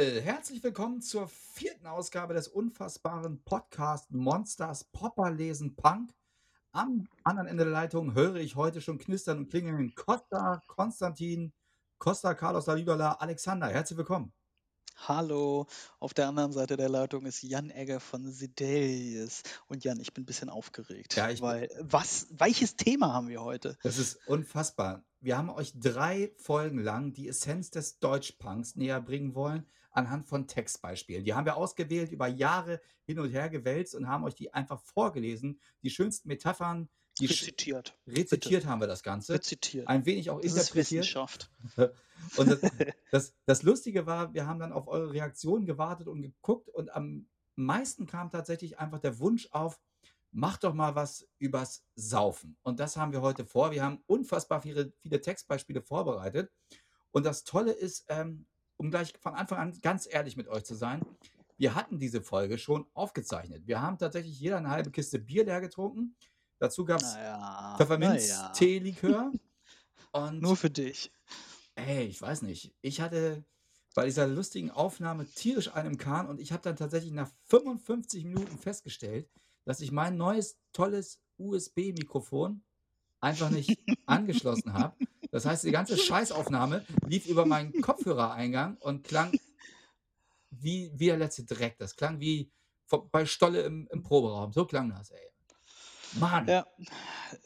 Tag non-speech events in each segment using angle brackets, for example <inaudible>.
Jawohl, herzlich willkommen zur vierten Ausgabe des unfassbaren Podcast Monsters Popper lesen Punk. Am anderen Ende der Leitung höre ich heute schon knistern und klingeln Costa, Konstantin, Costa, Carlos Lalibala, Alexander. Herzlich willkommen. Hallo, auf der anderen Seite der Leitung ist Jan Egger von Sidelius. Und Jan, ich bin ein bisschen aufgeregt, Ja, ich weil was, welches Thema haben wir heute? das ist unfassbar. Wir haben euch drei Folgen lang die Essenz des Deutschpunks näher bringen wollen, anhand von Textbeispielen. Die haben wir ausgewählt, über Jahre hin und her gewälzt und haben euch die einfach vorgelesen. Die schönsten Metaphern, die sch Rezitiert, bitte. rezitiert haben wir das Ganze. Rezitiert. Ein wenig auch Das ist interpretiert. Wissenschaft. <laughs> Und das, <laughs> das, das Lustige war, wir haben dann auf eure Reaktionen gewartet und geguckt und am meisten kam tatsächlich einfach der Wunsch auf, macht doch mal was übers Saufen. Und das haben wir heute vor. Wir haben unfassbar viele, viele Textbeispiele vorbereitet. Und das Tolle ist, ähm, um gleich von Anfang an ganz ehrlich mit euch zu sein, wir hatten diese Folge schon aufgezeichnet. Wir haben tatsächlich jeder eine halbe Kiste Bier leer getrunken. Dazu gab es Naja. Pfefferminz-Tee-Likör. <laughs> Und Nur für dich. Ey, ich weiß nicht. Ich hatte bei dieser lustigen Aufnahme tierisch einen im Kahn und ich habe dann tatsächlich nach 55 Minuten festgestellt, dass ich mein neues, tolles USB-Mikrofon einfach nicht <laughs> angeschlossen habe. Das heißt, die ganze Scheißaufnahme lief über meinen Kopfhörereingang und klang wie, wie der letzte Dreck. Das klang wie bei Stolle im, im Proberaum. So klang das, ey. Mann. Ja,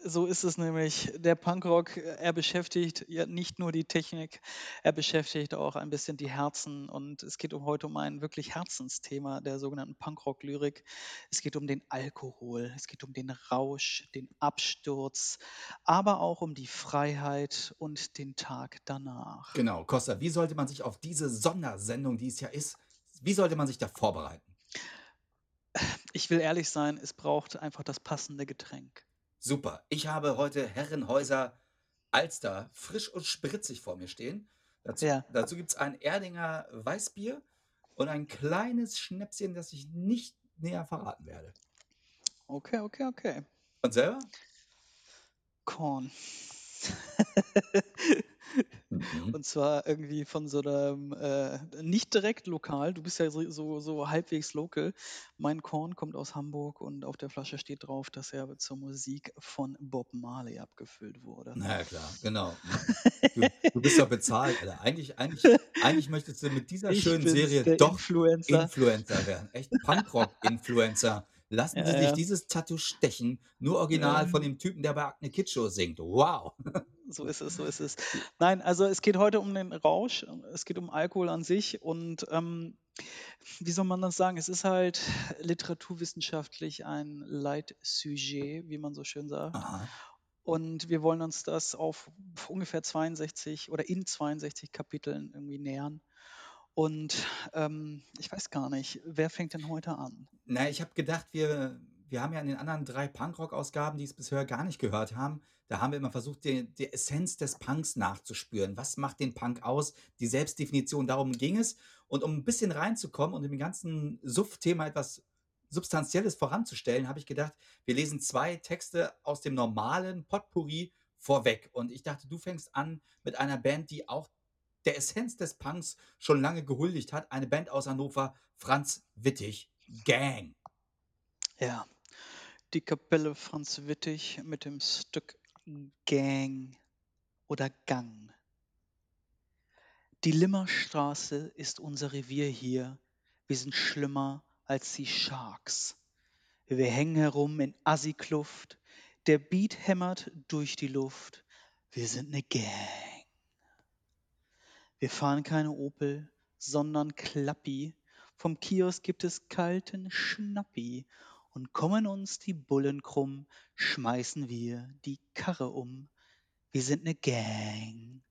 so ist es nämlich. Der Punkrock, er beschäftigt ja nicht nur die Technik, er beschäftigt auch ein bisschen die Herzen. Und es geht um heute um ein wirklich Herzensthema der sogenannten Punkrock-Lyrik. Es geht um den Alkohol, es geht um den Rausch, den Absturz, aber auch um die Freiheit und den Tag danach. Genau, Costa, wie sollte man sich auf diese Sondersendung, die es ja ist, wie sollte man sich da vorbereiten? Ich will ehrlich sein, es braucht einfach das passende Getränk. Super. Ich habe heute Herrenhäuser Alster frisch und spritzig vor mir stehen. Dazu, Ja, dazu gibt es ein Erdinger Weißbier und ein kleines Schnäpschen, das ich nicht näher verraten werde. okay, okay, okay. Und selber? Korn. <laughs> Mhm. Und zwar irgendwie von so einem, äh, nicht direkt lokal, du bist ja so, so, so halbwegs local. Mein Korn kommt aus Hamburg und auf der Flasche steht drauf, dass er zur Musik von Bob Marley abgefüllt wurde. Na ja, klar, genau. Du, <laughs> du bist ja bezahlt, Alter. Eigentlich, eigentlich, <laughs> eigentlich möchtest du mit dieser Ich schönen Serie doch Influencer. Influencer werden. Echt Punkrock-Influencer. Lassen Ja, Sie sich ja. dieses Tattoo stechen. Nur original von Ähm, dem Typen, der bei Akne Kid Show singt. Wow. So ist es, so ist es. Nein, also es geht heute um den Rausch, es geht um Alkohol an sich und ähm, wie soll man das sagen? Es ist halt literaturwissenschaftlich ein Leitsujet, wie man so schön sagt. Aha. Und wir wollen uns das auf ungefähr 62 oder in 62 Kapiteln irgendwie nähern. Und ähm, ich weiß gar nicht, wer fängt denn heute an? Na, ich habe gedacht, wir, wir haben ja in den anderen drei Punkrock-Ausgaben, die es bisher gar nicht gehört haben, da haben wir immer versucht, die, die Essenz des Punks nachzuspüren. Was macht den Punk aus? Die Selbstdefinition, darum ging es. Und um ein bisschen reinzukommen und dem ganzen Suff-Thema etwas Substanzielles voranzustellen, habe ich gedacht, wir lesen zwei Texte aus dem normalen Potpourri vorweg. Und ich dachte, du fängst an mit einer Band, die auch der Essenz des Punks schon lange gehuldigt hat. Eine Band aus Hannover, Franz Wittig, Gang. Ja, die Kapelle Franz Wittig mit dem Stück Gang oder Gang. Die Limmerstraße ist unser Revier hier. Wir sind schlimmer als die Sharks. Wir hängen herum in Assi-Kluft. Der Beat hämmert durch die Luft. Wir sind ne Gang. Wir fahren keine Opel, sondern Klappi. Vom Kiosk gibt es kalten Schnappi. Und kommen uns die Bullen krumm, schmeißen wir die Karre um. Wir sind ne Gang.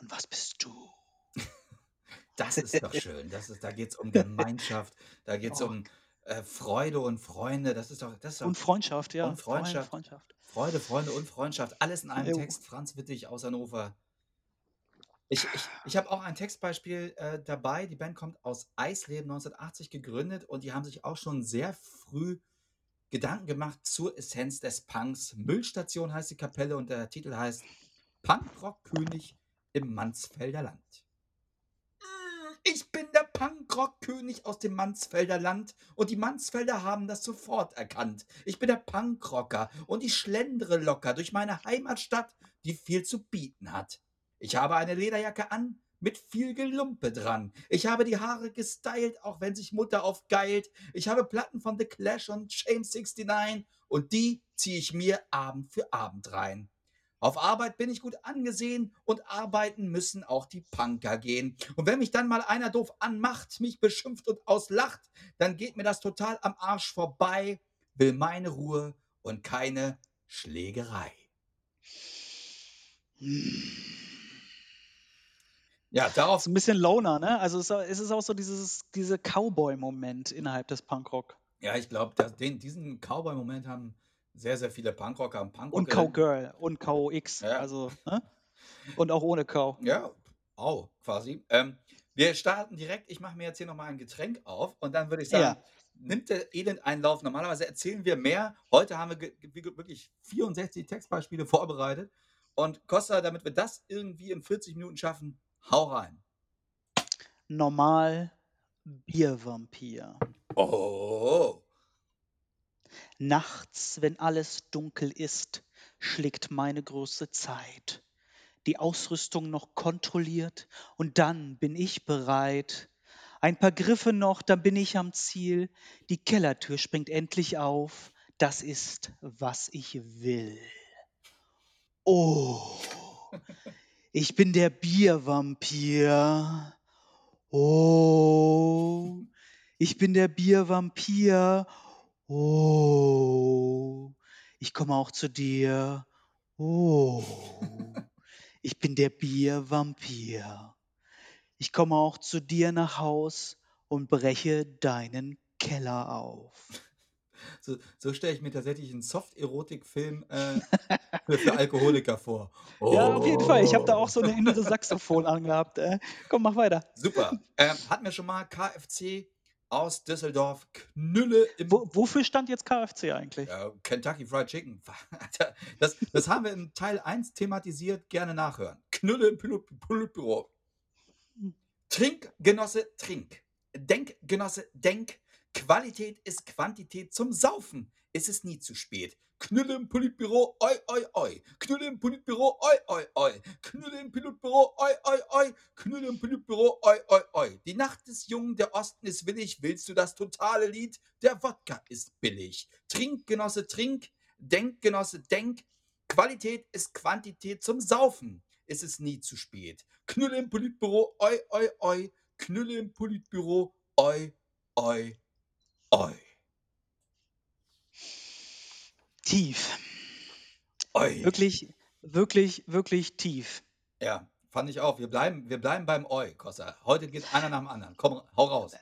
Und was bist du? <laughs> Das ist doch schön. Das ist, da geht es um <laughs> Gemeinschaft, da geht es Oh, um äh, Freude und Freunde. Das ist doch, das ist doch und Freundschaft, ja. und Freundschaft. Freundschaft. Freude, Freunde und Freundschaft. Alles in einem Jo. Text. Franz Wittig aus Hannover. Ich, ich, ich habe auch ein Textbeispiel äh, dabei. Die Band kommt aus Eisleben 1980 gegründet und die haben sich auch schon sehr früh Gedanken gemacht zur Essenz des Punks. Müllstation heißt die Kapelle und der Titel heißt Punkrock-König im Mansfelder Land. Ich bin der Punkrock-König aus dem Mansfelder Land und die Mansfelder haben das sofort erkannt. Ich bin der Punkrocker und ich schlendere locker durch meine Heimatstadt, die viel zu bieten hat. Ich habe eine Lederjacke an mit viel Gelumpe dran. Ich habe die Haare gestylt, auch wenn sich Mutter aufgeilt. Ich habe Platten von The Clash und Shame 69 und die ziehe ich mir Abend für Abend rein. Auf Arbeit bin ich gut angesehen und arbeiten müssen auch die Punker gehen. Und wenn mich dann mal einer doof anmacht, mich beschimpft und auslacht, dann geht mir das total am Arsch vorbei, will meine Ruhe und keine Schlägerei. <laughs> Ja, darauf. So ein bisschen Loner, ne? Also es ist auch so dieses, dieser Cowboy-Moment innerhalb des Punkrock. Ja, ich glaube, diesen Cowboy-Moment haben sehr, sehr viele Punkrocker und Und Cowgirl und KOX. Ja. Also, ne? Und auch ohne Cow. Ja, auch quasi. Ähm, wir starten direkt. Ich mache mir jetzt hier nochmal ein Getränk auf und dann würde ich sagen, ja. nimmt der Elend-Einlauf. Normalerweise erzählen wir mehr. Heute haben wir wirklich 64 Textbeispiele vorbereitet. Und Costa, damit wir das irgendwie in 40 Minuten schaffen, hau rein. Normal Biervampir. Oh. Nachts, wenn alles dunkel ist, schlägt meine große Zeit. Die Ausrüstung noch kontrolliert und dann bin ich bereit. Ein paar Griffe noch, dann bin ich am Ziel. Die Kellertür springt endlich auf. Das ist, was ich will. Oh, <laughs> ich bin der Biervampir. Oh, ich bin der Biervampir. Oh, ich komme auch zu dir. Oh, ich bin der Biervampir. Ich komme auch zu dir nach Haus und breche deinen Keller auf. So, so stelle ich mir tatsächlich einen Soft-Erotik-Film äh, für, für, Alkoholiker vor. Oh. Ja, auf jeden Fall. Ich habe da auch so eine innere Saxophon angehabt. Äh. Komm, mach weiter. Super. Ähm, hatten wir schon mal KFC aus Düsseldorf, Knülle im. Wo, wofür stand jetzt KFC eigentlich? Ja, Kentucky Fried Chicken. <laughs> Das, das haben wir in Teil 1 thematisiert, gerne nachhören. Knülle im Politbüro. Trinkgenosse, trink. Denkgenosse, denk. Qualität ist Quantität zum Saufen. Ist es nie zu spät. Knülle im Politbüro, oi, oi, oi. Knülle im Politbüro, oi, oi, oi. Knülle im Politbüro, oi, oi, oi. Knülle im Politbüro, oi, oi, oi. Die Nacht ist jung, der Osten ist willig. Willst du das totale Lied? Der Wodka ist billig. Trink, Genosse, trink. Denk, Genosse, denk. Qualität ist Quantität zum Saufen. Ist es nie zu spät. Knülle im Politbüro, oi, oi, oi. Knülle im Politbüro, oi, oi, oi. Tief. Oi. Wirklich, wirklich, wirklich tief. Ja, fand ich auch. Wir bleiben, wir bleiben beim Oi, Kossa. Heute geht einer nach dem anderen. Komm, hau raus.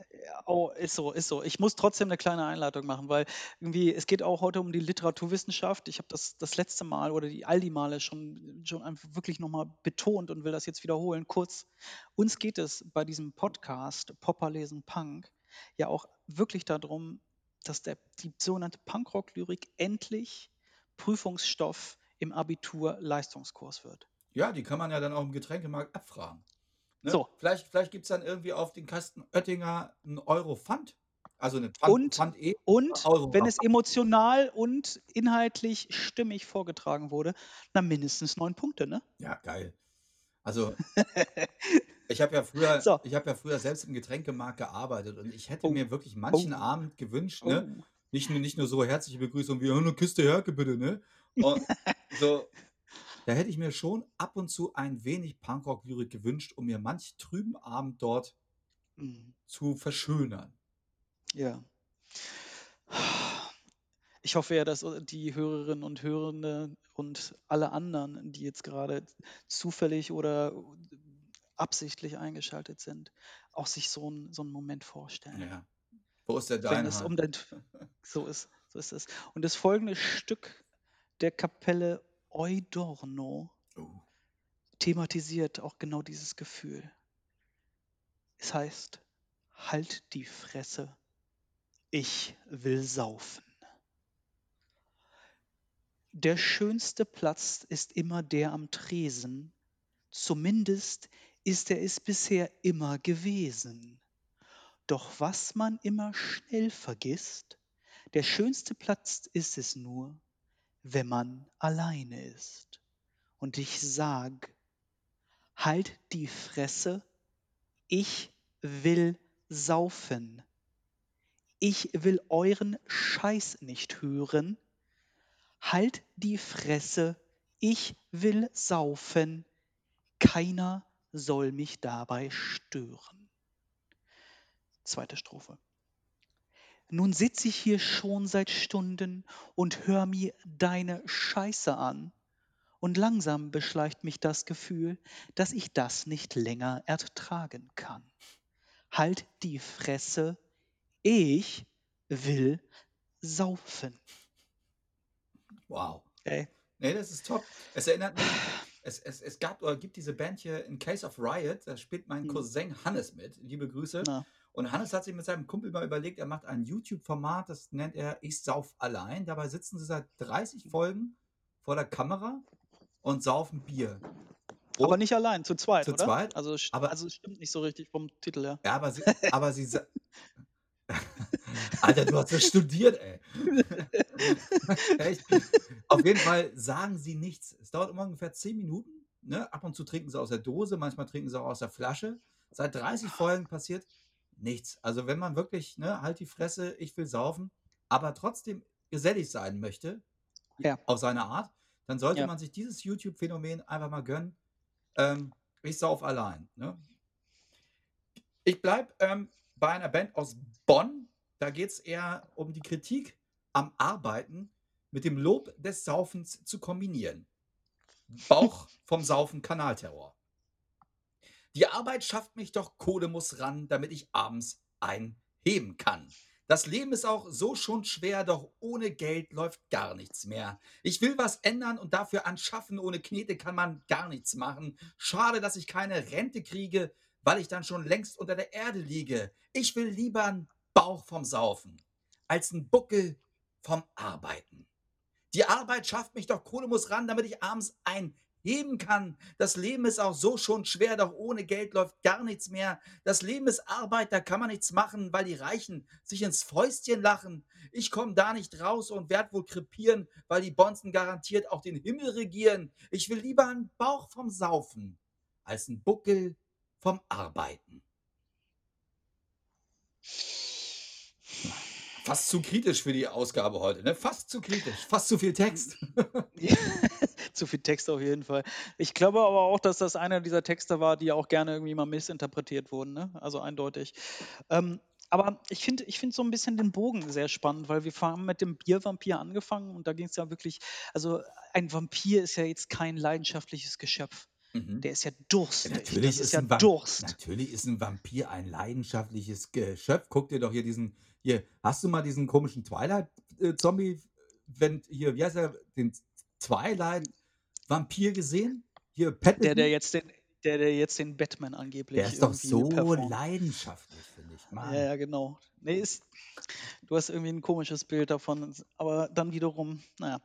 Oh, ist so, ist so. Ich muss trotzdem eine kleine Einleitung machen, weil irgendwie, es geht auch heute um die Literaturwissenschaft. Ich habe das das letzte Mal oder die all die Male schon, schon einfach wirklich nochmal betont und will das jetzt wiederholen. Kurz, uns geht es bei diesem Podcast Popper lesen Punk ja auch wirklich darum, dass der, die sogenannte Punkrock-Lyrik endlich Prüfungsstoff im Abitur-Leistungskurs wird. Ja, die kann man ja dann auch im Getränkemarkt abfragen. Ne? So. Vielleicht, vielleicht gibt es dann irgendwie auf den Kasten Oettinger einen Euro Pfand. Also eine Pfand, und, Pfand e und wenn es emotional und inhaltlich stimmig vorgetragen wurde, dann mindestens neun Punkte, ne? Ja, geil. Also <laughs> Ich habe ja früher, So. ich habe ja früher selbst im Getränkemarkt gearbeitet und ich hätte Oh. mir wirklich manchen Oh. Abend gewünscht, ne? Oh. Nicht nur, nicht nur so herzliche Begrüßung wie, "Oh, eine Kiste Herke bitte, ne? <laughs> Und so, da hätte ich mir schon ab und zu ein wenig Punkrock-Lyrik gewünscht, um mir manch trüben Abend dort Mhm. zu verschönern. Ja. Ich hoffe ja, dass die Hörerinnen und Hörende und alle anderen, die jetzt gerade zufällig oder absichtlich eingeschaltet sind, auch sich so, ein, so einen Moment vorstellen. Ja. Wo ist der deine? Es um den, <laughs> so, ist, so ist es. Und das folgende Stück der Kapelle Eudorno oh. thematisiert auch genau dieses Gefühl. Es heißt, halt die Fresse, ich will saufen. Der schönste Platz ist immer der am Tresen, zumindest ist er es bisher immer gewesen. Doch was man immer schnell vergisst, der schönste Platz ist es nur, wenn man alleine ist. Und ich sag, halt die Fresse, ich will saufen. Ich will euren Scheiß nicht hören. Halt die Fresse, ich will saufen. Keiner soll mich dabei stören. Zweite Strophe. Nun sitz ich hier schon seit Stunden und hör mir deine Scheiße an. Und langsam beschleicht mich das Gefühl, dass ich das nicht länger ertragen kann. Halt die Fresse, ich will saufen. Wow. Ey. Nee, das ist top. Es erinnert mich, es, es, es gab oder gibt diese Band hier in Case of Riot, da spielt mein Hm. Cousin Hannes mit. Liebe Grüße. Na, Und Hannes hat sich mit seinem Kumpel mal überlegt, er macht ein YouTube-Format, das nennt er Ich sauf allein. Dabei sitzen sie seit 30 Folgen vor der Kamera und saufen Bier. aber Und- nicht allein, zu zweit, Zu oder? zweit, Also, aber- also es stimmt nicht so richtig vom Titel her. Ja, aber sie, aber sie <laughs> Alter, du hast das studiert, ey. <laughs> Echt? Auf jeden Fall sagen sie nichts. Es dauert immer ungefähr 10 Minuten. Ne? Ab und zu trinken sie aus der Dose, manchmal trinken sie auch aus der Flasche. Seit 30 Folgen passiert nichts. Also wenn man wirklich, ne, halt die Fresse, ich will saufen, aber trotzdem gesellig sein möchte, Ja. auf seine Art, dann sollte Ja. man sich dieses YouTube-Phänomen einfach mal gönnen. Ähm, ich sauf allein. Ne? Ich bleibe ähm, bei einer Band aus Bonn. Da geht es eher um die Kritik am Arbeiten mit dem Lob des Saufens zu kombinieren. Bauch vom Saufen Kanalterror. Die Arbeit schafft mich doch, Kohle muss ran, damit ich abends einheben kann. Das Leben ist auch so schon schwer, doch ohne Geld läuft gar nichts mehr. Ich will was ändern und dafür anschaffen, ohne Knete kann man gar nichts machen. Schade, dass ich keine Rente kriege, weil ich dann schon längst unter der Erde liege. Ich will lieber einen Bauch vom Saufen, als einen Buckel vom Arbeiten. Die Arbeit schafft mich doch, Kohle muss ran, damit ich abends einheben kann. Das Leben ist auch so schon schwer, doch ohne Geld läuft gar nichts mehr. Das Leben ist Arbeit, da kann man nichts machen, weil die Reichen sich ins Fäustchen lachen. Ich komme da nicht raus und werd wohl krepieren, weil die Bonzen garantiert auch den Himmel regieren. Ich will lieber einen Bauch vom Saufen, als einen Buckel vom Arbeiten. Fast zu kritisch für die Ausgabe heute, ne? Fast zu kritisch, fast zu viel Text. <laughs> Zu viel Text auf jeden Fall. Ich glaube aber auch, dass das einer dieser Texte war, die auch gerne irgendwie mal missinterpretiert wurden. Ne? Also eindeutig. Ähm, aber ich finde ich find so ein bisschen den Bogen sehr spannend, weil wir haben mit dem Biervampir angefangen und da ging es ja wirklich, also ein Vampir ist ja jetzt kein leidenschaftliches Geschöpf. Mhm. Der ist ja durstig. Natürlich das ist, ist ja Durst. Natürlich ist ein Vampir ein leidenschaftliches Geschöpf. Guck dir doch hier diesen. Hier, hast du mal diesen komischen Twilight-Zombie, wenn hier, wie heißt er, den Twilight-Vampir gesehen? Hier, Pattinson? Der, der jetzt den, der, der jetzt den Batman angeblich Der ist doch so performt. leidenschaftlich, finde ich. Mann. Ja, ja, genau. Nee, ist, du hast irgendwie ein komisches Bild davon, aber dann wiederum, naja.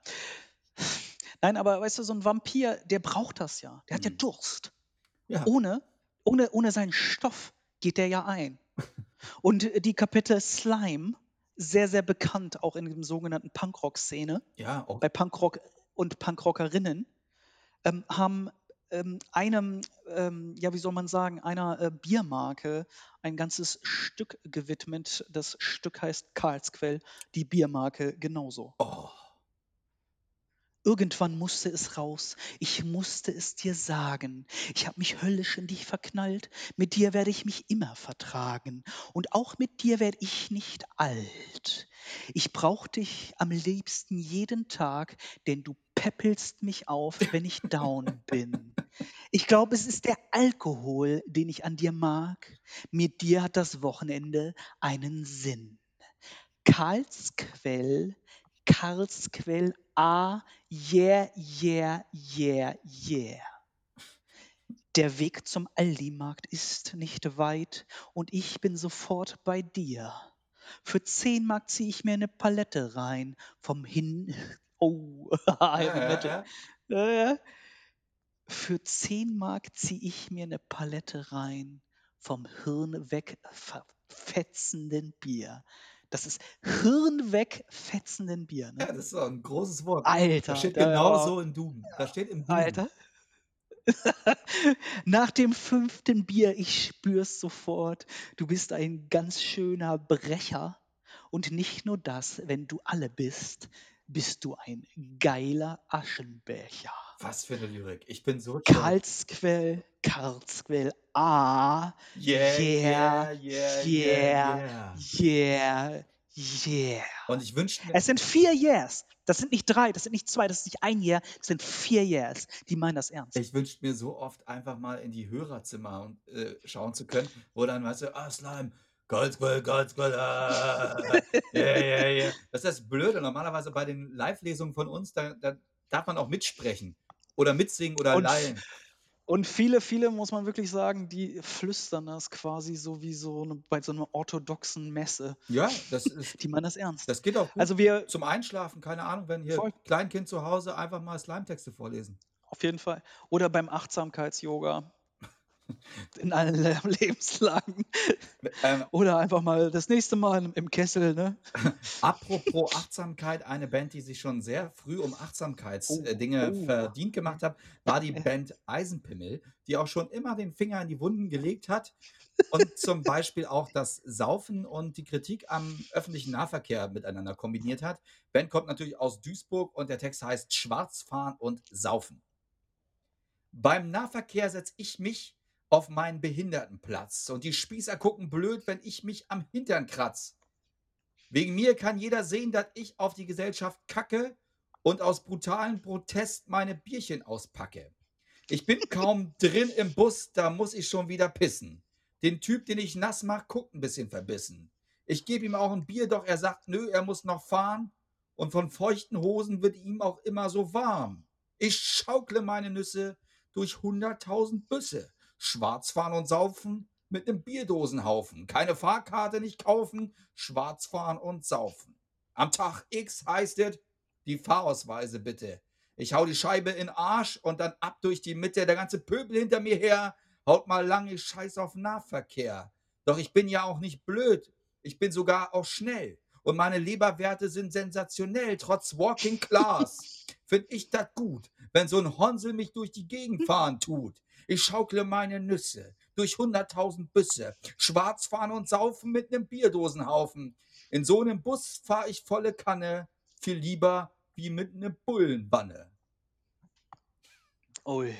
Nein, aber weißt du, so ein Vampir, der braucht das ja. Der hat ja Mhm. Durst. Ja. Ohne, ohne, ohne seinen Stoff geht der ja ein. Und die Kapitel Slime, sehr, sehr bekannt, auch in dem sogenannten Punkrock-Szene, ja, auch, bei Punkrock und Punkrockerinnen, ähm, haben ähm, einem, ähm, ja, wie soll man sagen, einer äh, Biermarke ein ganzes Stück gewidmet. Das Stück heißt Karlsquell, die Biermarke genauso. oh, Irgendwann musste es raus. Ich musste es dir sagen. Ich habe mich höllisch in dich verknallt. Mit dir werde ich mich immer vertragen. Und auch mit dir werde ich nicht alt. Ich brauch dich am liebsten jeden Tag, denn du peppelst mich auf, wenn ich down <laughs> bin. Ich glaube, es ist der Alkohol, den ich an dir mag. Mit dir hat das Wochenende einen Sinn. Karlsquell, Karlsquell, ah, yeah, yeah, yeah, yeah. Der Weg zum Aldi-Markt ist nicht weit und ich bin sofort bei dir. Für 10 Mark ziehe ich mir eine Palette rein vom Hin. <laughs> Oh, <laughs> ja, Metal. ja. Für 10 Mark ziehe ich mir eine Palette rein vom Hirn weg fetzenden Bier. Das ist Hirn weg fetzenden Bier, Ja, ne? das ist doch 'n großes Wort. Alter, Das steht da genau ja. so im Duden. Das steht im Duden. Alter. <laughs> Nach dem 5. Bier, ich spür's sofort, du bist ein ganz schöner Brecher. Und nicht nur das, wenn du alle bist, bist du ein geiler Aschenbecher. Was für 'ne Lyrik. Ich bin so. Karlsquell, Karlsquell, ah, Yeah, yeah, yeah, yeah, yeah, yeah. Und ich wünschte mir Es sind 4 Yeahs. Das sind nicht 3, das sind nicht 2, das ist nicht 1 Year, das sind 4 Yeahs. Die meinen das ernst. Ich wünschte mir so oft einfach mal in die Hörerzimmer und äh, schauen zu können, wo dann, weißt du: „Ah, Slime, Karlsquell, Karlsquell, ah, <laughs> yeah, yeah, yeah.“ Das ist das Blöde. Normalerweise bei den Live-Lesungen von uns, da da darf man auch mitsprechen oder mitsingen oder Und lallen. Und viele, viele, muss man wirklich sagen, die flüstern das quasi so wie so 'ne bei so 'ner orthodoxen Messe. Ja, das ist Die meinen das ernst. das geht auch gut Also, wir zum Einschlafen, keine Ahnung, wenn hier Voll. Kleinkind zu Hause einfach mal Slime-Texte vorlesen. Auf jeden Fall. Oder beim Achtsamkeits-Yoga. In allen Le <laughs> Lebenslagen. Ähm, Oder einfach mal das nächste Mal im Kessel, ne? <laughs> apropos Achtsamkeit, eine Band, die sich schon sehr früh um Achtsamkeits Oh, äh, oh. verdient gemacht hat, war die Ja. Band Eisenpimmel, die auch schon immer den Finger in die Wunden gelegt hat <laughs> und zum Beispiel auch das Saufen und die Kritik am öffentlichen Nahverkehr miteinander kombiniert hat. Band kommt natürlich aus Duisburg und der Text heißt „Schwarzfahren und Saufen“. „Beim Nahverkehr setze ich mich auf meinen Behindertenplatz und die Spießer gucken blöd, wenn ich mich am Hintern kratz. Wegen mir kann jeder sehen, dass ich auf die Gesellschaft kacke und aus brutalem Protest meine Bierchen auspacke. Ich bin <laughs> kaum drin im Bus, da muss ich schon wieder pissen. Den Typ, den ich nass mach, guckt 'n bisschen verbissen. Ich gebe ihm auch 'n Bier, doch er sagt: „Nö, er muss noch fahren“ und von feuchten Hosen wird ihm auch immer so warm. Ich schaukle meine Nüsse durch 100.000 Büsse. Schwarz fahren und saufen mit 'nem Bierdosenhaufen. Keine Fahrkarte nicht kaufen, schwarz fahren und saufen. Am Tag X heißt es: „Die Fahrausweise bitte.“ Ich hau die Scheibe in Arsch und dann ab durch die Mitte. Der ganze Pöbel hinter mir her haut mal lang, ich scheiß auf Nahverkehr. Doch ich bin ja auch nicht blöd. Ich bin sogar auch schnell. Und meine Leberwerte sind sensationell. Trotz Walking Class <laughs> find ich das gut, wenn so 'n Honsel mich durch die Gegend fahren tut. Ich schaukle meine Nüsse durch 100.000 Büsse. Schwarz fahren und saufen mit 'nem Bierdosenhaufen. In so 'nem Bus fahr ich volle Kanne, viel lieber wie mit 'ne Bullenwanne. Ui.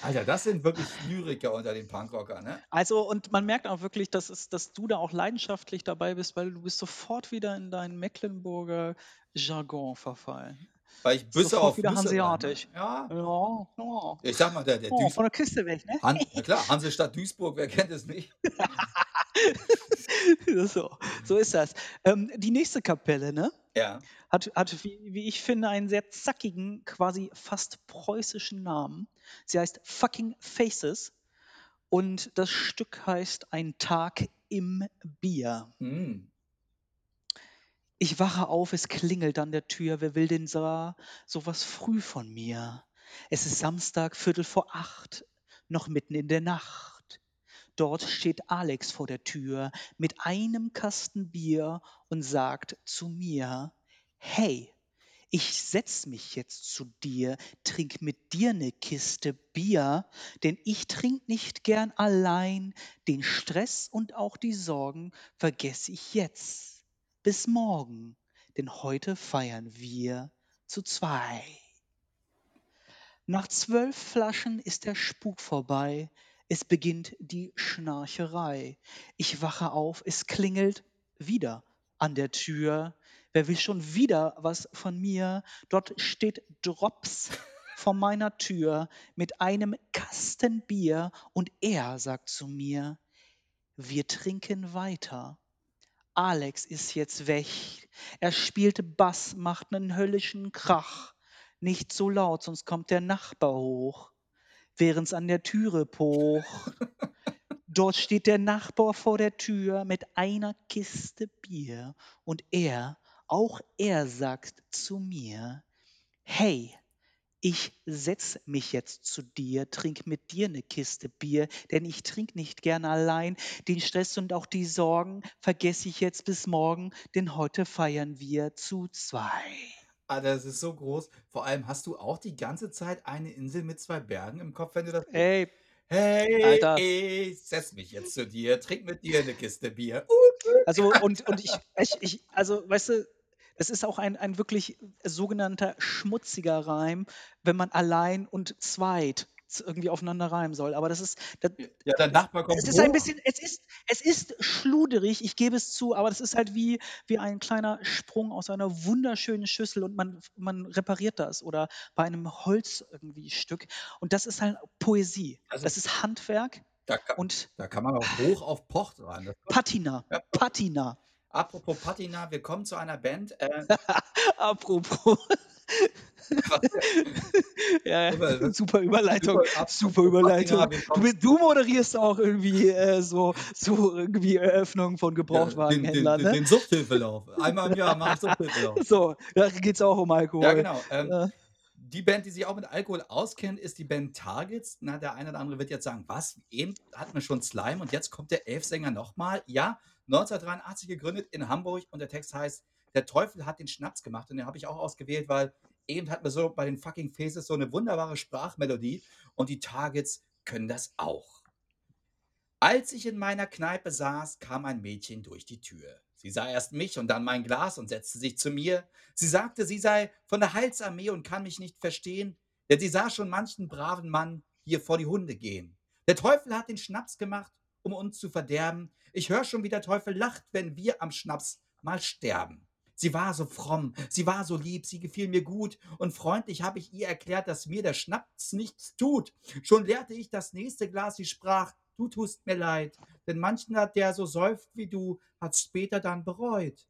Alter, das sind wirklich Lyriker unter den Punkrockern, ne? Also, und man merkt auch wirklich, dass es dass du da auch leidenschaftlich dabei bist, weil du bist sofort wieder in deinen Mecklenburger Jargon verfallen. Weil ich Büsse auf wieder Nüsse war, ne? hanseatisch. Ja. Ja, ja. Ich sage mal, der der Oh, von der Küste weg, ne? Han <laughs> ja klar, Hansestadt Duisburg, wer kennt es nicht? <laughs> So, so ist das. Ähm, die nächste Kapelle, ne, Ja. hat hat, wie wie ich finde, einen sehr zackigen, quasi fast preußischen Namen. Sie heißt „Fucking Faces“ und das Stück heißt „Ein Tag im Bier“. Mhm. Ich wache auf, es klingelt an der Tür. Wer will denn sa so was früh von mir? Es ist Samstag, Viertel vor acht, noch mitten in der Nacht. Dort steht Alex vor der Tür mit einem Kasten Bier und sagt zu mir: „Hey, ich setz mich jetzt zu dir, trink mit dir 'ne Kiste Bier, denn ich trink nicht gern allein. Den Stress und auch die Sorgen vergess ich jetzt. Bis morgen, denn heute feiern wir zu zwei.“ Nach 12 Flaschen ist der Spuk vorbei. Es beginnt die Schnarcherei. Ich wache auf, es klingelt wieder an der Tür. Wer will schon wieder was von mir? Dort steht Drops vor meiner Tür mit einem Kasten Bier und er sagt zu mir: „Wir trinken weiter.“ Alex ist jetzt weg. Er spielt Bass, macht 'nen höllischen Krach. Nicht so laut, sonst kommt der Nachbar hoch, während's an der Türe pocht. <laughs> Dort steht der Nachbar vor der Tür mit einer Kiste Bier und er, auch er sagt zu mir: „Hey, Ich setz mich jetzt zu dir, trink mit dir ne Kiste Bier, denn ich trink nicht gern allein. Den Stress und auch die Sorgen vergesse ich jetzt bis morgen, denn heute feiern wir zu zwei. Ah, das ist so groß. Vor allem hast du auch die ganze Zeit eine Insel mit 2 Bergen im Kopf, wenn du das Ey, Hey, Alter. ich setz mich jetzt zu dir, trink mit dir 'ne Kiste Bier. Also, und und ich ich ich also, weißt du, es ist auch ein ein wirklich sogenannter schmutziger Reim, wenn man allein und zweit irgendwie aufeinander reimen soll. Aber das ist da Ja, dein Nachbar kommt es ist ein hoch. bisschen es ist es ist schluderig, ich gebe es zu, aber das ist halt wie wie ein kleiner Sprung aus einer wunderschönen Schüssel und man man repariert das oder bei einem Holz irgendwie Stück. Und das ist halt Poesie. Also Das ist Handwerk Da ka und da kann man auch hoch auf Pocht. Das kommt Patina. ja. Patina. Apropos Patina, wir kommen zu einer Band, äh <laughs> Apropos. <laughs> Ja, Super, ja, super Überleitung, super super Überleitung. Du du moderierst auch irgendwie, äh, so so irgendwie Eröffnungen von Ja, den den Gebrauchtwagenhändlern, ne? den Suchthilfelauf. Einmal im Jahr mache ich Suchthilfelauf. <laughs> So, da geht's auch um Ja, Alkohol. genau. Ähm, Ja. Die Band, die sich auch mit Alkohol auskennt, ist die Band Targets. Na, der eine oder andere wird jetzt sagen: „Was? Eben hatten wir schon Slime und jetzt kommt der Elfsänger noch mal?“ Ja, 1983 gegründet in Hamburg und der Text heißt: „Der Teufel hat den Schnaps gemacht“ und den habe ich auch ausgewählt, weil eben hatten wir so bei den Fucking Faces so 'ne wunderbare Sprachmelodie und die Targets können das auch. Als ich in meiner Kneipe saß, kam ein Mädchen durch die Tür. Sie sah erst mich und dann mein Glas und setzte sich zu mir. Sie sagte, sie sei von der Heilsarmee und kann mich nicht verstehen, denn sie sah schon manchen braven Mann hier vor die Hunde gehen. Der Teufel hat den Schnaps gemacht, um uns zu verderben. Ich höre schon, wie der Teufel lacht, wenn wir am Schnaps mal sterben. Sie war so fromm, sie war so lieb, sie gefiel mir gut und freundlich habe ich ihr erklärt, dass mir der Schnaps nichts tut. Schon leerte ich das nächste Glas, sie sprach, du tust mir leid, denn manchen hat der so säuft wie du, hat's später dann bereut.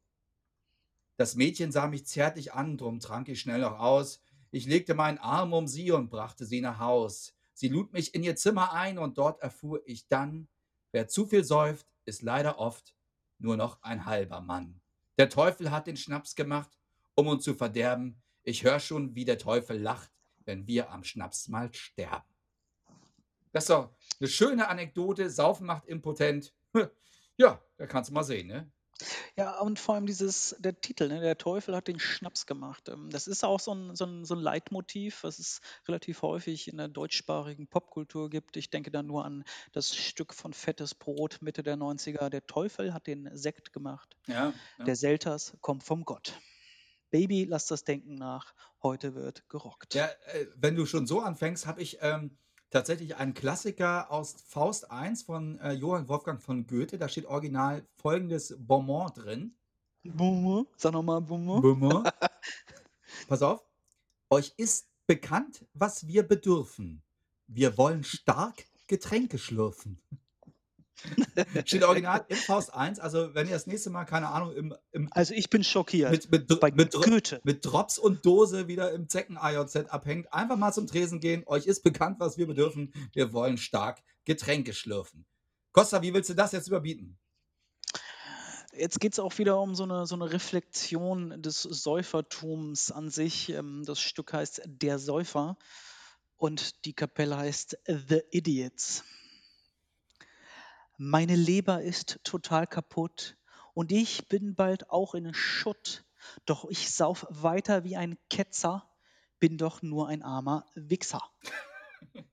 Das Mädchen sah mich zärtlich an, drum trank ich schnell noch aus. Ich legte meinen Arm um sie und brachte sie nach Haus. Sie lud mich in ihr Zimmer ein und dort erfuhr ich dann, wer zu viel säuft, ist leider oft nur noch ein halber Mann. Der Teufel hat den Schnaps gemacht, um uns zu verderben. Ich hör schon, wie der Teufel lacht, wenn wir am Schnaps mal sterben. Das ist doch 'ne schöne Anekdote. Saufen macht impotent. <laughs> Ja, da kannst du mal sehen, ne? Ja, und vor allem dieses der Titel, ne, „Der Teufel hat den Schnaps gemacht“. Ähm, das ist auch so 'n so 'n so 'n Leitmotiv, was es relativ häufig in der deutschsprachigen Popkultur gibt. Ich denke da nur an das Stück von Fettes Brot Mitte der 90er: „Der Teufel hat den Sekt gemacht. Ja, ja. Der Selters kommt vom Gott. Baby, lass das Denken nach, heute wird gerockt.“ Ja, äh, wenn du schon so anfängst, habe ich, ähm, tatsächlich einen Klassiker aus Faust I von, äh, Johann Wolfgang von Goethe. Da steht original folgendes Bonmot drin. Bonmot? Sag noch mal Bonmot. Bonmot. <laughs> Pass auf. „Euch ist bekannt, was wir bedürfen. Wir wollen stark Getränke schlürfen.“ <laughs> Steht original in Faust I. Also, wenn ihr das nächste Mal, keine Ahnung, im im Also, ich bin schockiert. mit mit Bei mit Goethe. mit Drops und Dose wieder im Zecken-AJZ abhängt, einfach mal zum Tresen gehen. „Euch ist bekannt, was wir bedürfen. Wir wollen stark Getränke schlürfen.“ Costa, wie willst du das jetzt überbieten? Jetzt geht's auch wieder um so 'ne so 'ne Reflexion des Säufertums an sich. Ähm, das Stück heißt „Der Säufer“ und die Kapelle heißt „The Idiots“. Meine Leber ist total kaputt und ich bin bald auch in Schutt. Doch ich sauf weiter wie ein Ketzer, bin doch nur ein armer Wichser. <laughs>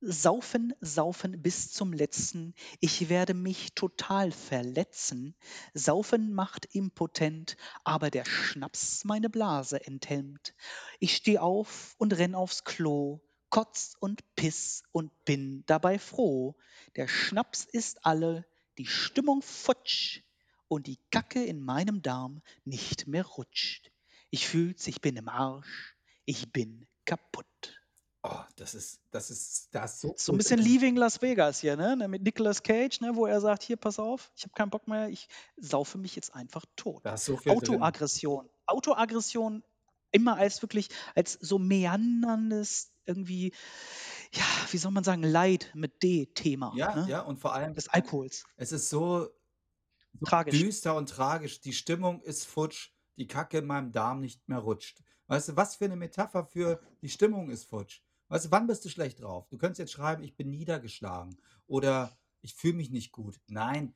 Saufen, saufen bis zum Letzten, ich werde mich total verletzen. Saufen macht impotent, aber der Schnaps meine Blase enthemmt. Ich steh auf und renn aufs Klo, kotz und piss und bin dabei froh. Der Schnaps ist alle, die Stimmung futsch und die Kacke in meinem Darm nicht mehr rutscht. Ich fühl's, ich bin im Arsch, ich bin kaputt. Oh, das ist das ist da ist so So 'n gut bisschen. „Leaving Las Vegas“ hier, ne, ne, mit Nicolas Cage, ne, wo er sagt: „Hier, pass auf, ich habe keinen Bock mehr, ich saufe mich jetzt einfach tot.“ Da ist so. Autoaggression. Autoaggression immer als wirklich als so meanderndes irgendwie, ja, wie soll man sagen, Leid mit D-Thema, Ja, ne? ja, und vor allem Des Alkohols. es ist so so Tragisch. düster und tragisch. Die Stimmung ist futsch. die Kacke in meinem Darm nicht mehr rutscht. Weißt du, was für eine Metapher für die Stimmung ist futsch. Weißt du, wann bist du schlecht drauf? Du könntest jetzt schreiben, ich bin niedergeschlagen oder ich fühle mich nicht gut. Nein,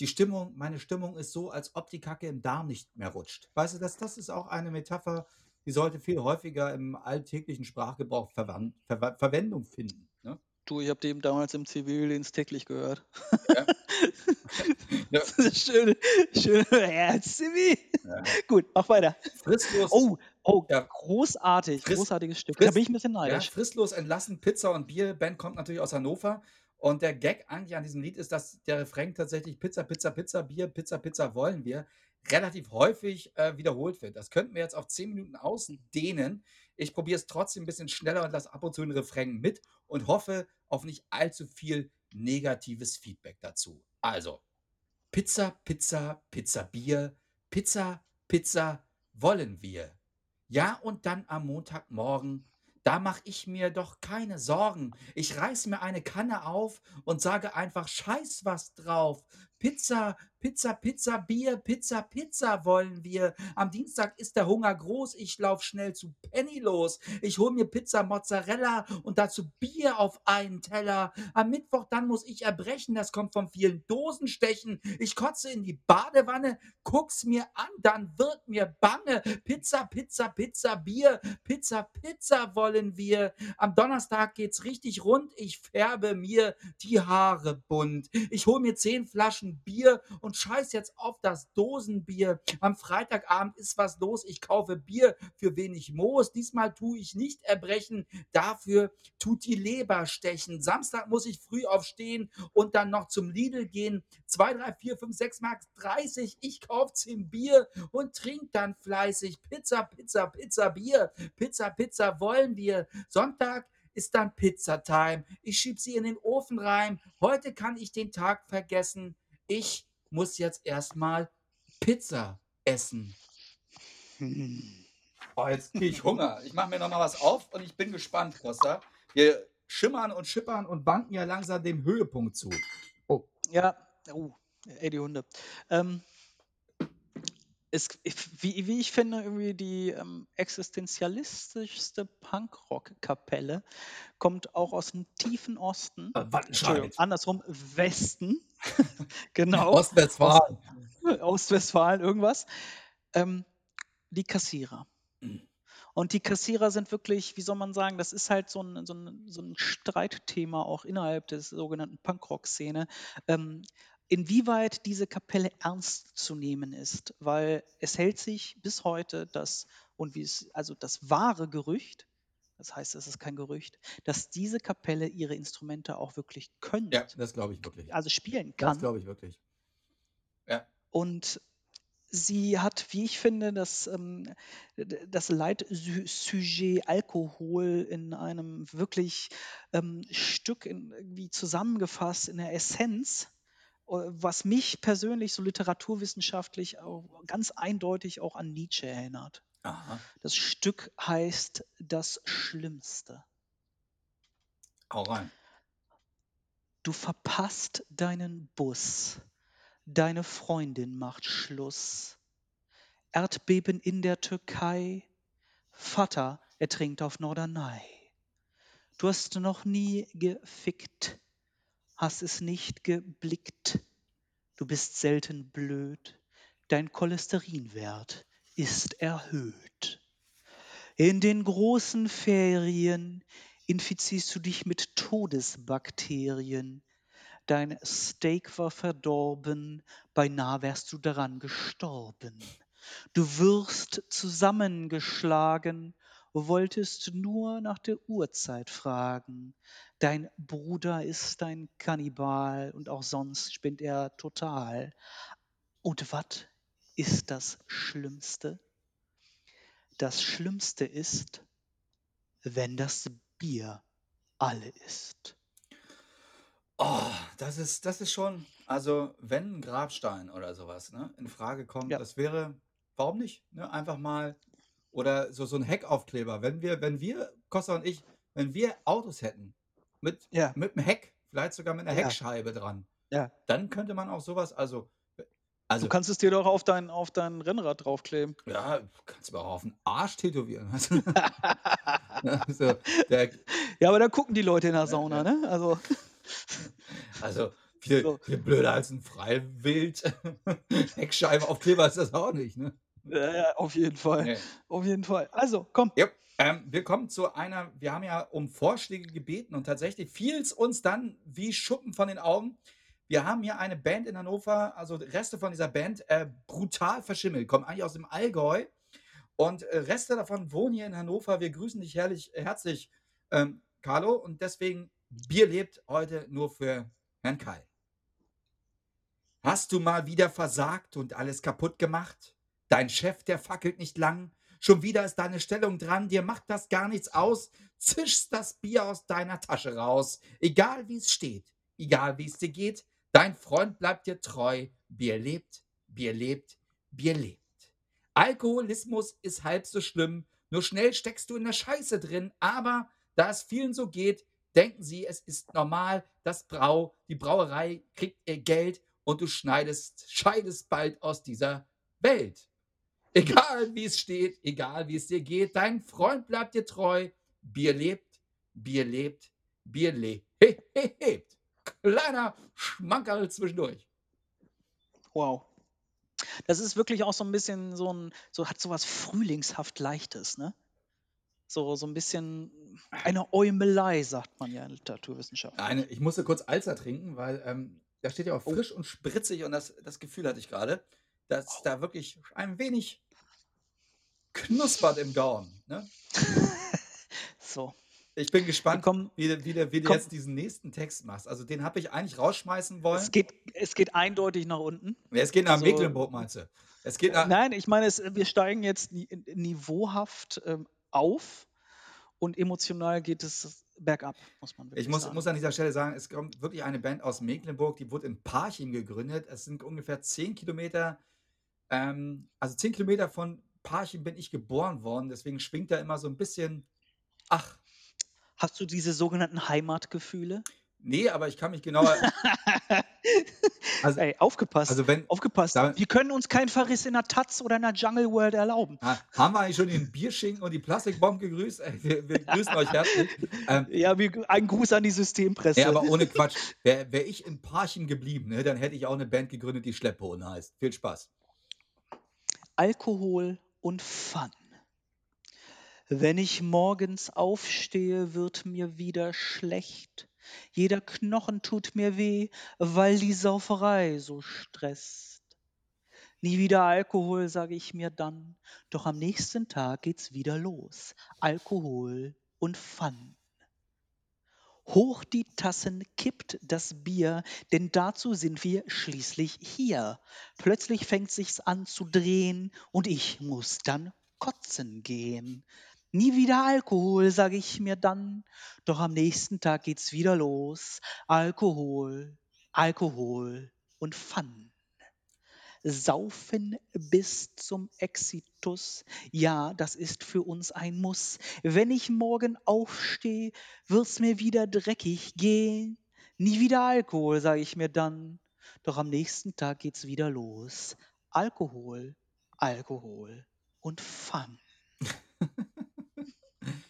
die Stimmung, meine Stimmung ist so, als ob die Kacke im Darm nicht mehr rutscht. Weißt du, das, das ist auch eine Metapher, die sollte viel häufiger im alltäglichen Sprachgebrauch Verwan Ver Verwendung finden. Ne? Du, ich habe den damals im Zivildienst täglich gehört. Ja. <laughs> ja. schön, schön, ja, Zivi. Ja. Gut, mach weiter. Fristlos. Oh, oh, ja. großartig, Frist, großartiges Stück. Frist, da bin ich ein bisschen neidisch. Fristlos entlassen, Pizza und Bier. Band kommt natürlich aus Hannover. Und der Gag eigentlich an diesem Lied ist, dass der Refrain tatsächlich Pizza, Pizza, Pizza, Bier, Pizza, Pizza wollen wir relativ häufig äh, wiederholt wird. Das könnten wir jetzt auf 10 Minuten ausdehnen. Ich probiere es trotzdem ein bisschen schneller und lasse ab und zu den Refrain mit und hoffe auf nicht allzu viel negatives Feedback dazu. Also, Pizza, Pizza, Pizza, Bier, Pizza, Pizza wollen wir. Ja, und dann am Montagmorgen da mache ich mir doch keine Sorgen. Ich reiß mir eine Kanne auf und sage einfach Scheiß was drauf. Pizza, Pizza, Pizza, Bier, Pizza, Pizza wollen wir. Am Dienstag ist der Hunger groß. Ich lauf schnell zu Penny los. Ich hol mir Pizza Mozzarella und dazu Bier auf einen Teller. Am Mittwoch dann muss ich erbrechen. Das kommt von vielen Dosenstechen. Ich kotze in die Badewanne, guck's mir an, dann wird mir bange. Pizza, Pizza, Pizza, Bier, Pizza, Pizza wollen wir. Am Donnerstag geht's richtig rund. Ich färbe mir die Haare bunt. Ich hol mir zehn Flaschen Bier und scheiß jetzt auf das Dosenbier. Am Freitagabend ist was los. Ich kaufe Bier für wenig Moos. Diesmal tue ich nicht erbrechen. Dafür tut die Leber stechen. Samstag muss ich früh aufstehen und dann noch zum Lidl gehen. 2, 3, 4, 5, 6 Mark 30. Ich kaufe 10 Bier und trink dann fleißig. Pizza, Pizza, Pizza, Bier. Pizza, Pizza wollen wir. Sonntag ist dann Pizza-Time. Ich schieb sie in den Ofen rein. Heute kann ich den Tag vergessen. Ich muss jetzt erstmal Pizza essen. <laughs> Oh, jetzt kriege ich Hunger. Ich mache mir noch mal was auf und ich bin gespannt, Costa. Wir schimmern und schippern und banken ja langsam dem Höhepunkt zu. Oh. Ja, oh, ey, die Hunde. Ähm, ist, wie, wie ich finde, irgendwie die ähm, existenzialistischste Punkrock-Kapelle kommt auch aus dem tiefen Osten. Äh, Wattenscheid. Andersrum, Westen. <laughs> genau. Ostwestfalen. Ost, Ostwestfalen, irgendwas. Ähm, die Kassierer. Mhm. Und die Kassierer sind wirklich, wie soll man sagen, das ist halt so ein, so ein, so ein Streitthema auch innerhalb des sogenannten Punkrock-Szene. Ähm, inwieweit diese Kapelle ernst zu nehmen ist, weil es hält sich bis heute das und wie es also das wahre Gerücht, das heißt, es ist kein Gerücht, dass diese Kapelle ihre Instrumente auch wirklich können. Ja, das glaube ich wirklich. Also spielen kann. Das glaube ich wirklich. Ja. Und sie hat, wie ich finde, das, ähm, das Leitsujet Alkohol in einem wirklich ähm, Stück in, irgendwie zusammengefasst in der Essenz äh, was mich persönlich so literaturwissenschaftlich auch ganz eindeutig auch an Nietzsche erinnert. Aha. Das Stück heißt Das Schlimmste. Hau rein. Du verpasst deinen Bus. Deine Freundin macht Schluss. Erdbeben in der Türkei. Vater ertrinkt auf Norderney. Du hast noch nie gefickt hast es nicht geblickt. Du bist selten blöd, dein Cholesterinwert ist erhöht. In den großen Ferien infizierst du dich mit Todesbakterien. Dein Steak war verdorben, beinahe wärst du daran gestorben. Du wirst zusammengeschlagen, wolltest nur nach der Uhrzeit fragen. Dein Bruder ist ein Kannibal und auch sonst spinnt er total. Und was ist das Schlimmste? Das Schlimmste ist, wenn das Bier alle ist. Oh, das ist, das ist schon, also wenn ein Grabstein oder sowas ne, in Frage kommt, Ja. das wäre, warum nicht? Ne, einfach mal, oder so, so ein Heckaufkleber. Wenn wir, wenn wir, Costa und ich, wenn wir Autos hätten, mit, Ja, mit einem Heck, vielleicht sogar mit einer ja, Heckscheibe dran. ja. Dann könnte man auch sowas, also Du Also kannst es dir doch auf dein auf dein Rennrad draufkleben. Ja, kannst du auch auf 'n Arsch tätowieren, weißt du? Ne, so, der Ja, aber da gucken die Leute in der Sauna, ne? Also Also, viel So. viel blöder als 'n Freiwild <laughs> Heckscheibenaufkleber ist das auch nicht, ne? Ja, ja, auf jeden Fall. Ne. Auf jeden Fall. Also, komm. Jap, ähm, wir kommen zu einer wir haben ja um Vorschläge gebeten und tatsächlich fiel's uns dann wie Schuppen von den Augen. Wir haben hier eine Band in Hannover, also Reste von dieser Band, äh, brutal verschimmelt, kommen eigentlich aus dem Allgäu und, äh, Reste davon wohnen hier in Hannover. Wir grüßen dich herrlich herzlich, ähm, Carlo, und deswegen Bier lebt heute nur für Herrn Keil. Hast du mal wieder versagt und alles kaputt gemacht? Dein Chef, der fackelt nicht lang. Schon wieder ist deine Stellung dran, dir macht das gar nichts aus. Zischst das Bier aus deiner Tasche raus. Egal wie's steht, egal wie's dir geht, dein Freund bleibt dir treu. Bier lebt, Bier lebt, Bier lebt. Alkoholismus ist halb so schlimm, nur schnell steckst du in der Scheiße drin, aber da es vielen so geht, denken sie, es ist normal, das Brau die Brauerei kriegt ihr Geld und du schneidest scheidest bald aus dieser Welt. Egal wie's steht, egal wie's dir geht, dein Freund bleibt dir treu. Bier lebt, Bier lebt, Bier le <laughs> he he hebt. Kleiner Schmankerl zwischendurch. Wow. Das ist wirklich auch so 'n bisschen so 'n so hat so was frühlingshaft Leichtes, ne? So so 'n bisschen eine Äumelei, sagt man ja in Literaturwissenschaft. Eine ich musste kurz Alster trinken, weil, ähm, da steht ja auch Oh. frisch und spritzig und das das Gefühl hatte ich grade, dass Wow. da wirklich ein wenig knuspert im Gaumen, ne? <laughs> So. Ich bin gespannt, kommen wie du wie du wie du komm jetzt diesen nächsten Text machst. Also, den habe ich eigentlich rausschmeißen Es wollen. geht es geht eindeutig nach unten. Es geht nach Also Mecklenburg, meinst du? Es geht nach nein, ich meine es wir steigen jetzt ni niveauhaft, ähm, auf und emotional geht es bergab, muss man Ich wirklich muss sagen. muss an dieser Stelle sagen, es kommt wirklich eine Band aus Mecklenburg, die wurde in Parchim gegründet. Es sind ungefähr 10 Kilometer, ähm also 10 Kilometer von Parchim bin ich geboren worden, deswegen schwingt da immer so 'n bisschen ach. Hast du diese sogenannten Heimatgefühle? Ne, aber ich kann mich genauer <laughs> Also Ey, aufgepasst, also wenn aufgepasst. da Wir können uns keinen Verriss in der Taz oder in der Jungle World erlauben. Ha haben wir eigentlich schon den Bierschinken und die Plastikbomben gegrüßt? Wir wir grüßen euch herzlich. Ähm Ja, wir ein Gruß an die Systempresse. Ne, aber ohne Quatsch. Wäre wäre ich in Parchim geblieben, ne, dann hätte ich auch 'ne Band gegründet, die Schlepphohn heißt. Viel Spaß. Alkohol und Fun. Wenn ich morgens aufstehe, wird mir wieder schlecht. Jeder Knochen tut mir weh, weil die Sauferei so stresst. Nie wieder Alkohol, sage ich mir dann, doch am nächsten Tag geht's wieder los. Alkohol und Fun. Hoch die Tassen kippt das Bier, denn dazu sind wir schließlich hier. Plötzlich fängt sich's an zu drehen und ich muss dann kotzen gehen. Nie wieder Alkohol, sage ich mir dann, doch am nächsten Tag geht's wieder los. Alkohol, Alkohol und Fun. Saufen bis zum Exitus, ja, das ist für uns ein Muss. Wenn ich morgen aufstehe, wird's mir wieder dreckig gehen. Nie wieder Alkohol, sage ich mir dann, doch am nächsten Tag geht's wieder los. Alkohol, Alkohol und Fun. <laughs>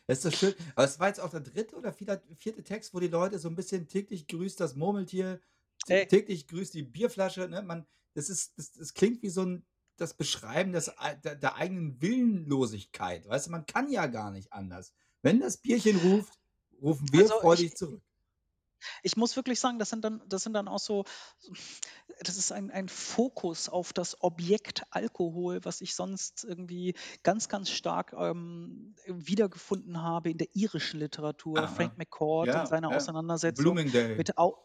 Das ist doch schön. Aber es war jetzt auch der 3. oder vierter 4. Text, wo die Leute so 'n bisschen täglich grüßt das Murmeltier, tä Ey. täglich grüßt die Bierflasche, ne? Man das ist das das klingt wie so 'n das Beschreiben des der der eigenen Willenlosigkeit. Weißt du, man kann ja gar nicht anders. Wenn das Bierchen ruft, rufen wir Also, ich freudig zurück. Ich muss wirklich sagen, das sind dann das sind dann auch so das ist ein ein Fokus auf das Objekt Alkohol, was ich sonst irgendwie ganz, ganz stark, ähm, wiedergefunden habe in der irischen Literatur. Aha. Frank McCourt in Ja, seiner ja. Auseinandersetzung Bloomingdale. mit Au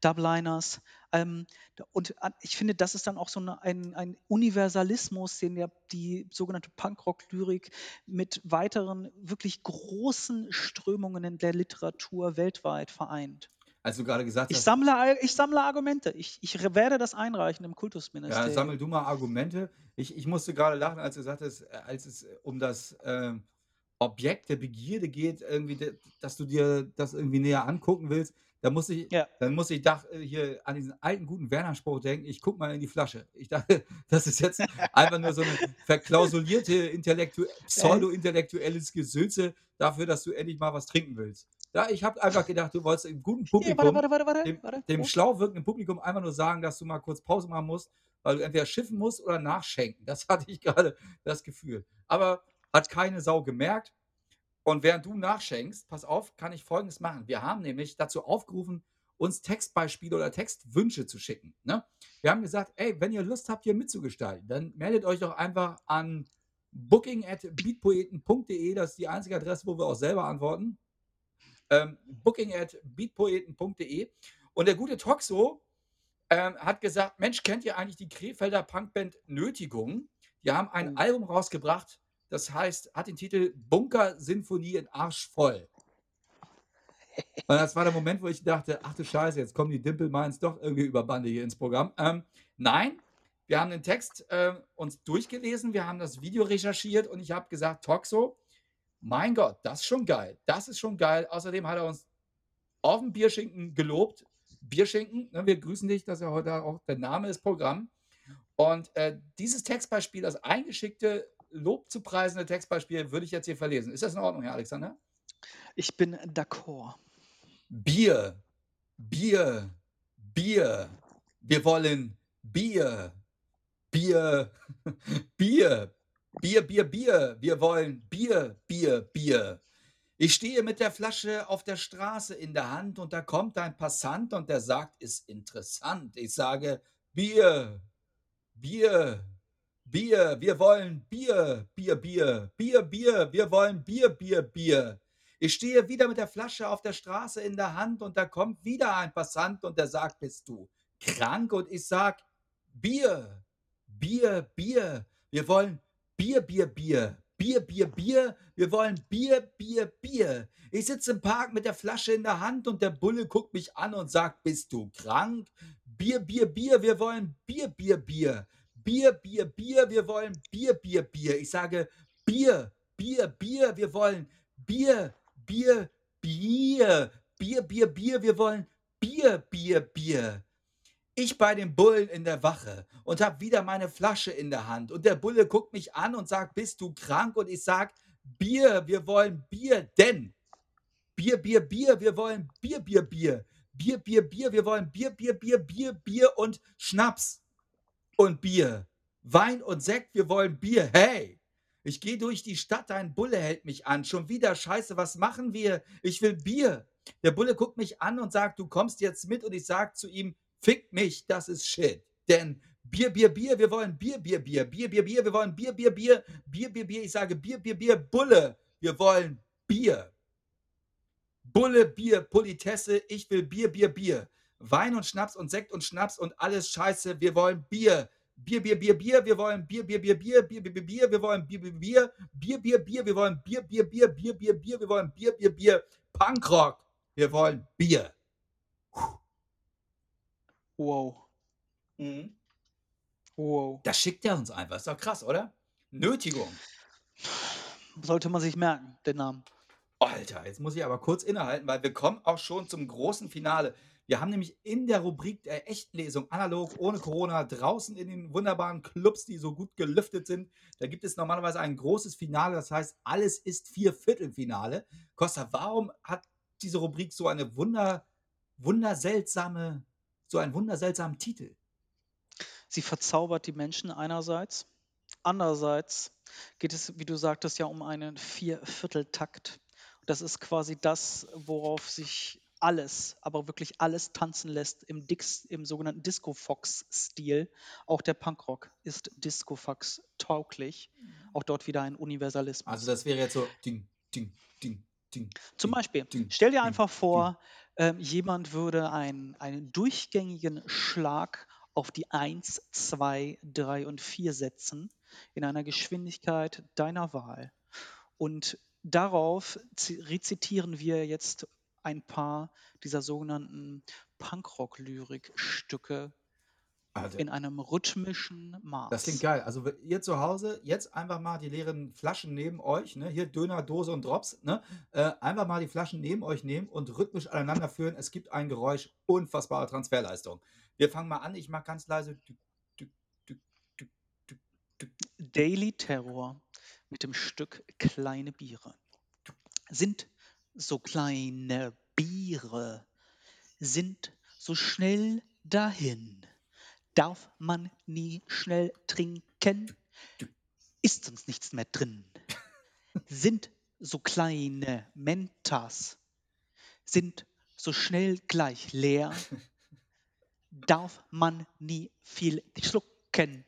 Dubliners. Ähm, und an ich finde, das ist dann auch so ein ein Universalismus, den ja die sogenannte Punkrock-Lyrik mit weiteren wirklich großen Strömungen in der Literatur weltweit vereint. Als du grade gesagt Ich hast sammle ich sammle Argumente. Ich ich werde das einreichen im Ja, Kultusministerium. sammel du mal Argumente. Ich ich musste grade lachen, als du sagtest, äh, als es um das, ähm, Objekt der Begierde geht, irgendwie, dass du dir das irgendwie näher angucken willst. Da muss ich Ja. dann muss ich dach äh, hier an diesen alten guten Werner-Spruch denken: „Ich gucke mal in die Flasche.“ Ich dachte, <laughs> das ist jetzt einfach nur so 'ne verklausulierte intellektu <laughs> pseudo-intellektuelles Gesülze dafür, dass du endlich mal was trinken willst. Ja, ich habe einfach gedacht, du wolltest im guten Ja, warte, Publikum warte, warte, warte, dem warte. dem Prost. schlau wirkenden Publikum einfach nur sagen, dass du mal kurz Pause machen musst, weil du entweder schiffen musst oder nachschenken. Das hatte ich grade das Gefühl. Aber hat keine Sau gemerkt. Und während du nachschenkst, pass auf, kann ich Folgendes machen. Wir haben nämlich dazu aufgerufen, uns Textbeispiele oder Textwünsche zu schicken, ne? Wir haben gesagt: „Ey, wenn ihr Lust habt, hier mitzugestalten, dann meldet euch doch einfach an booking@beatpoeten.de.“ Das ist die einzige Adresse, wo wir auch selber antworten. Ähm, booking@beatpoeten.de. Und der gute Toxo, ähm, hat gesagt: „Mensch, kennt ihr eigentlich die Krefelder Punkband Nötigung? Die haben ein Oh. Album rausgebracht, das heißt hat den Titel ‚Bunker-Sinfonie in Arsch voll‘.“ Und das war der Moment, wo ich dachte: „Ach du Scheiße, jetzt kommen die Dimple Minds doch irgendwie über Bande hier ins Programm.“ Ähm, nein, wir haben den Text, äh, uns durchgelesen, wir haben das Video recherchiert und ich habe gesagt: „Toxo, mein Gott, das ist schon geil. Das ist schon geil.“ Außerdem hat er uns aufm Bierschinken gelobt. Bierschinken, ne, wir grüßen dich, das ist ja heute auch der Name ist Programm. Und, äh, dieses Textbeispiel, das eingeschickte, lobzupreisende Textbeispiel würde ich jetzt hier verlesen. Ist das in Ordnung, Herr Alexander? Ich bin d'accord. Bier, Bier, Bier. Wir wollen Bier. Bier, <laughs> Bier. Bier, Bier, Bier. Wir wollen Bier, Bier, Bier. Ich stehe mit der Flasche auf der Straße in der Hand und da kommt ein Passant und der sagt: „Ist interessant.“ Ich sage: „Bier, Bier, Bier. Wir wollen Bier, Bier, Bier. Bier, Bier. Wir wollen Bier, Bier, Bier.“ Ich stehe wieder mit der Flasche auf der Straße in der Hand und da kommt wieder ein Passant und der sagt: „Bist du krank?“ Und ich sage: „Bier, Bier, Bier. Wir wollen Bier, Bier, Bier. Bier, Bier, Bier. Wir wollen Bier, Bier, Bier.“ Ich sitze im Park mit der Flasche in der Hand und der Bulle guckt mich an und sagt: „Bist du krank?“ Bier, Bier, Bier. Wir wollen Bier, Bier, Bier. Bier, Bier, Bier. Wir wollen Bier, Bier, Bier. Ich sage: „Bier, Bier, Bier. Wir wollen Bier, Bier, Bier. Bier, Bier, Bier. Wir wollen Bier, Bier, Bier.“ Ich bei dem Bullen in der Wache und habe wieder meine Flasche in der Hand und der Bulle guckt mich an und sagt: „Bist du krank?“ Und ich sage: „Bier, wir wollen Bier, denn Bier, Bier, Bier. Wir wollen Bier, Bier, Bier. Bier, Bier, Bier. Wir wollen Bier, Bier, Bier, Bier, Bier und Schnaps und Bier. Wein und Sekt, wir wollen Bier. Hey, ich gehe durch die Stadt, ein Bulle hält mich an. Schon wieder Scheiße, was machen wir? Ich will Bier. Der Bulle guckt mich an und sagt: „Du kommst jetzt mit.“ Und ich sage zu ihm: „Fick mich, das ist Shit. Denn Bier, Bier, Bier. Wir wollen Bier, Bier, Bier. Bier, Bier, Bier. Wir wollen Bier, Bier, Bier. Bier, Bier, Bier.“ Ich sage: „Bier, Bier, Bier. Bulle, wir wollen Bier.“ Bulle, Bier, Politesse, ich will Bier, Bier, Bier. Wein und Schnaps und Sekt und Schnaps und alles Scheiße, wir wollen Bier. Bier, Bier, Bier, Bier, wir wollen Bier, Bier, Bier, Bier, Bier, Bier, Bier, Bier, wir wollen Bier, Bier, Bier, Bier, Bier, Bier, wir wollen Bier, Bier, Bier, Bier, Bier, Bier, wir wollen Bier, Bier, Bier, Punkrock, wir wollen Bier. Wow. Mhm. Wow. Das schickt er uns einfach. Ist doch krass, oder? Nötigung. Sollte man sich merken, den Namen. Alter, jetzt muss ich aber kurz innehalten, weil wir kommen auch schon zum großen Finale. Wir haben nämlich in der Rubrik der Echtlesung analog ohne Corona draußen in den wunderbaren Clubs, die so gut gelüftet sind. Da gibt es normalerweise ein großes Finale, das heißt, alles ist Vierviertelfinale. Costa, warum hat diese Rubrik so eine wunder wunderseltsame so einen wunderseltsamen Titel? Sie verzaubert die Menschen einerseits. Andererseits geht es, wie du sagtest, ja um einen Viervierteltakt. Das ist quasi das, worauf sich alles, aber wirklich alles tanzen lässt im, Dix, im sogenannten Disco-Fox-Stil. Auch der Punkrock ist Disco-Fox tauglich. Auch dort wieder ein Universalismus. Also das wäre jetzt so ding, ding, ding, ding. Zum ding, Beispiel, ding, stell dir ding, einfach vor, ähm, jemand würde ein, einen durchgängigen Schlag auf die 1, 2, 3 und 4 setzen in einer Geschwindigkeit deiner Wahl. Und darauf zi- rezitieren wir jetzt ein paar dieser sogenannten Punkrock-Lyrik-Stücke Also in einem rhythmischen Das klingt Maß. geil. Also, ihr zu Hause jetzt einfach mal die leeren Flaschen neben euch, ne? Hier Döner, Dose und Drops, ne? Äh, einfach mal die Flaschen neben euch nehmen und rhythmisch aneinander führen. Es gibt ein Geräusch, unfassbare Transferleistung. Wir fangen mal an. Ich mache ganz leise. Daily Terror mit dem Stück Kleine Biere. Sind so kleine Biere, sind so schnell dahin. Darf man nie schnell trinken, ist sonst nichts mehr drin. Sind so kleine Mentas, sind so schnell gleich leer. Darf man nie viel schlucken,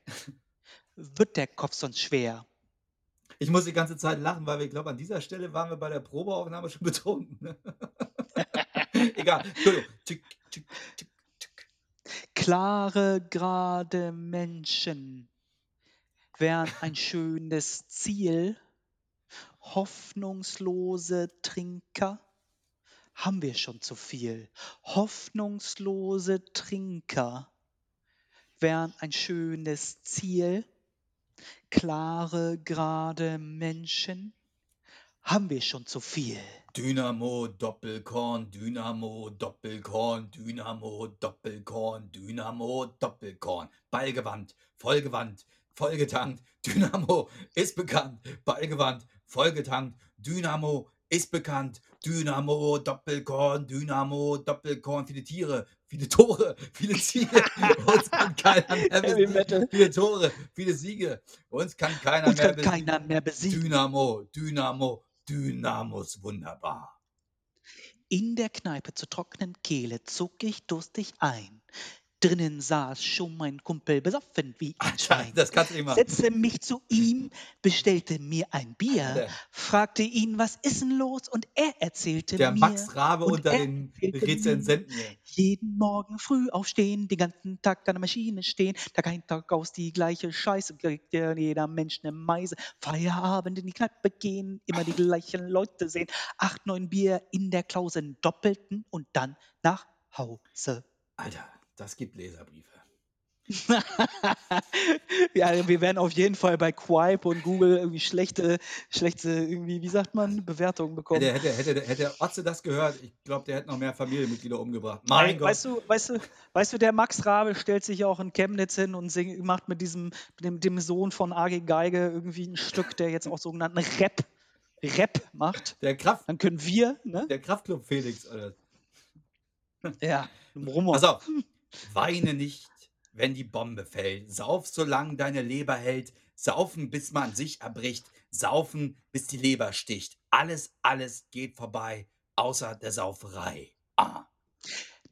wird der Kopf sonst schwer. Ich muss die ganze Zeit lachen, weil wir ich glaube, an dieser Stelle waren wir bei der Probeaufnahme schon <laughs> betrunken, ne? <laughs> Egal. Tück, tück, tück. Klare, gerade Menschen wären ein schönes Ziel. Hoffnungslose Trinker haben wir schon zu viel. Hoffnungslose Trinker wären ein schönes Ziel. Klare, gerade Menschen haben wir schon zu viel. Dynamo, Doppelkorn, Dynamo, Doppelkorn, Dynamo, Doppelkorn, Dynamo, Doppelkorn. Ballgewandt, vollgewandt, vollgetankt. Dynamo ist bekannt. Ballgewandt, vollgetankt. Dynamo ist bekannt. Dynamo, Doppelkorn, Dynamo, Doppelkorn. Viele Tiere, viele Tore, <laughs> viele Ziele. <laughs> Uns kann keiner mehr besiegen. Viele Tore, viele Siege. Uns kann keiner Uns mehr kann besiegen. keiner mehr besiegen. Dynamo, Dynamo, Dynamos wunderbar. In der Kneipe zur trockenen Kehle zog ich durstig ein. Drinnen saß schon mein Kumpel besoffen wie ein Alter, Schwein. das kannst du machen. Setzte mich zu ihm, bestellte mir ein Bier, fragte ihn, was ist denn los? Und er erzählte Der mir, Max Rabe unter er den Rezensenten. jeden Morgen früh aufstehen, den ganzen Tag an der Maschine stehen, Tag ein, Tag aus die gleiche Scheiße, kriegt jeder Mensch eine Meise. Feierabend in die Kneipe gehen, immer die gleichen Leute sehen, acht, neun Bier in der Klause, einen doppelten und dann nach Hause. Alter, das gibt Leserbriefe. <laughs> ja, wir werden auf jeden Fall bei Quipe und Google irgendwie schlechte, schlechte irgendwie, wie sagt man, Bewertungen bekommen. Hätte, hätte, hätte, hätte Otze das gehört, ich glaube, der hätte noch mehr Familienmitglieder umgebracht. Mein Gott. weißt du, weißt du, weißt du, der Max Rabe stellt sich auch in Chemnitz hin und sing, macht mit diesem, dem, dem Sohn von AG Geige irgendwie ein Stück, der jetzt auch sogenannten Rap, Rap macht. Der, Kraft, Dann können wir, ne? der Kraftclub Felix. Alter. Ja, <laughs> im Rummer. Pass auf. Weine nicht, wenn die Bombe fällt. Sauf, solange deine Leber hält. Saufen, bis man sich erbricht. Saufen, bis die Leber sticht. Alles, alles geht vorbei, außer der Sauferei. Ah,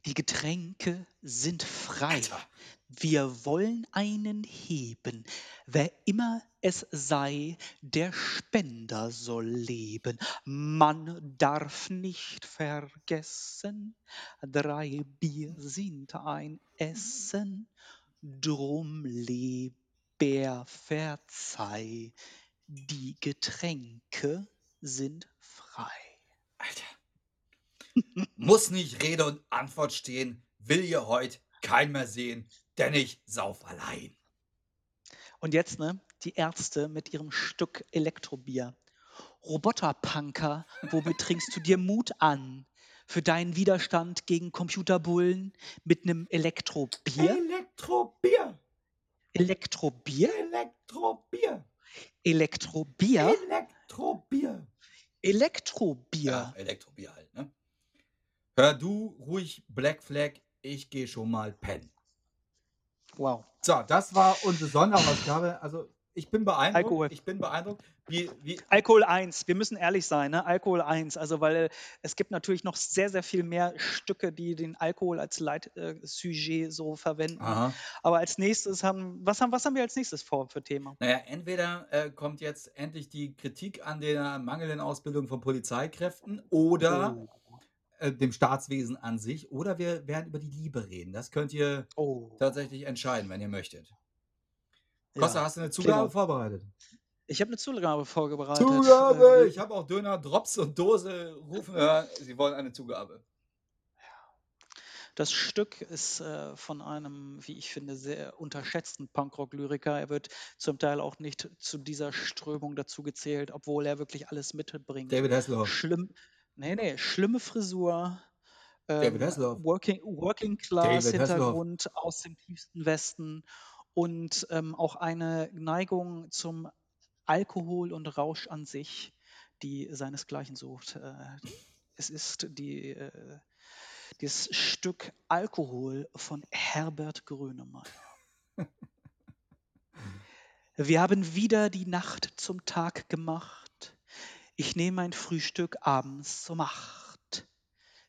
Die Getränke sind frei. Alter. Wir wollen einen heben. Wer immer es sei, der Spender soll leben. Man darf nicht vergessen, drei Bier sind ein Essen. Drum lieber verzeih, die Getränke sind frei. Alter. Muss nicht Rede und Antwort stehen, will hier heute kein mehr sehen, denn ich sauf allein. Und jetzt, ne, die Ärzte mit ihrem Stück Elektrobier. Roboterpunker, womit trinkst du dir Mut an? Für deinen Widerstand gegen Computerbullen mit einem Elektrobier? Elektrobier, Elektrobier? Elektrobier, Elektrobier? Elektrobier. Elektrobier. Ja, Elektrobier halt, ne? Hör du ruhig Black Flag, ich gehe schon mal pennen. Wow. So, das war unsere Sonderausgabe. Also, ich bin beeindruckt. Alkohol. Ich bin beeindruckt, wie, wie Alkohol 1, wir müssen ehrlich sein, ne? Alkohol 1, also weil äh, es gibt natürlich noch sehr, sehr viel mehr Stücke, die den Alkohol als Leitsujet so verwenden. Aha. Aber als nächstes haben, was haben, was haben wir als nächstes vor für Thema? Naja, entweder äh, kommt jetzt endlich die Kritik an der mangelnden Ausbildung von Polizeikräften oder Oh. Äh, dem Staatswesen an sich, oder wir werden über die Liebe reden. Das könnt ihr Oh. tatsächlich entscheiden, wenn ihr möchtet. Costa, Ja. hast du eine Zugabe Klingel. vorbereitet? Ich habe eine Zugabe vorbereitet. Zugabe! Äh, Ich habe auch Döner, Drops und Dose rufen hören. Sie wollen eine Zugabe. Das Stück ist äh, von einem, wie ich finde, sehr unterschätzten Punkrock-Lyriker. Er wird zum Teil auch nicht zu dieser Strömung dazu gezählt, obwohl er wirklich alles mitbringt. David Hasselhoff. Schlimm, nee, nee, schlimme Frisur, David ähm, Hasselhoff. Working, Working Class David Hasselhoff. Hintergrund aus dem tiefsten Westen und ähm, auch eine Neigung zum Alkohol und Rausch an sich, die seinesgleichen sucht. Äh, es ist die, äh, das Stück Alkohol von Herbert Grönemeyer. <laughs> Wir haben wieder die Nacht zum Tag gemacht. Ich nehme mein Frühstück abends um acht.